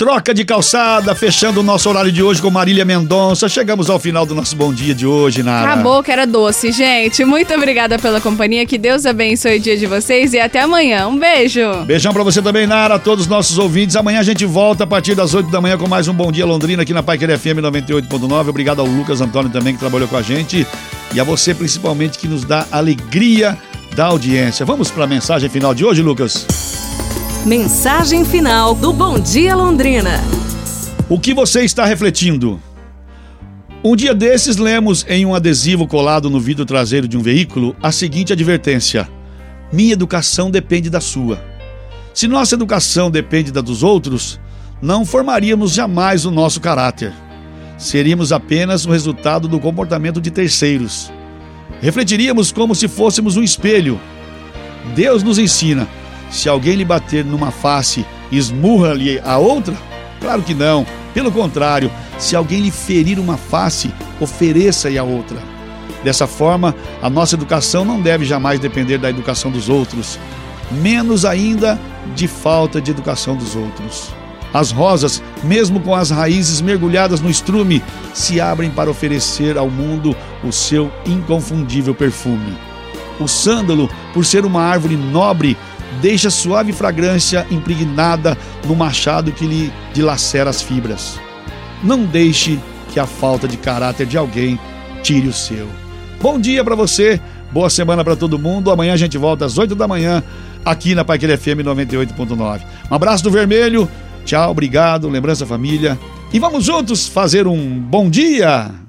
Troca de calçada, fechando o nosso horário de hoje com Marília Mendonça. Chegamos ao final do nosso bom dia de hoje, Nara. Acabou que era doce, gente. Muito obrigada pela companhia. Que Deus abençoe o dia de vocês e até amanhã. Um beijo. Beijão pra você também, Nara, a todos os nossos ouvintes. Amanhã a gente volta a partir das 8 da manhã com mais um Bom Dia Londrina aqui na Paiquer FM 98.9. Obrigado ao Lucas Antônio também que trabalhou com a gente e a você principalmente que nos dá alegria da audiência. Vamos para a mensagem final de hoje, Lucas? Mensagem final do Bom Dia Londrina. O que você está refletindo? Um dia desses lemos em um adesivo colado no vidro traseiro de um veículo a seguinte advertência: Minha educação depende da sua. Se nossa educação depende da dos outros, não formaríamos jamais o nosso caráter. Seríamos apenas o resultado do comportamento de terceiros. Refletiríamos como se fôssemos um espelho. Deus nos ensina se alguém lhe bater numa face, esmurra-lhe a outra? Claro que não. Pelo contrário, se alguém lhe ferir uma face, ofereça-lhe a outra. Dessa forma, a nossa educação não deve jamais depender da educação dos outros, menos ainda de falta de educação dos outros. As rosas, mesmo com as raízes mergulhadas no estrume, se abrem para oferecer ao mundo o seu inconfundível perfume. O sândalo, por ser uma árvore nobre, deixa suave fragrância impregnada no machado que lhe dilacera as fibras. Não deixe que a falta de caráter de alguém tire o seu. Bom dia para você, boa semana para todo mundo. Amanhã a gente volta às 8 da manhã aqui na Paiquele FM 98.9. Um abraço do Vermelho, tchau, obrigado, lembrança família. E vamos juntos fazer um bom dia!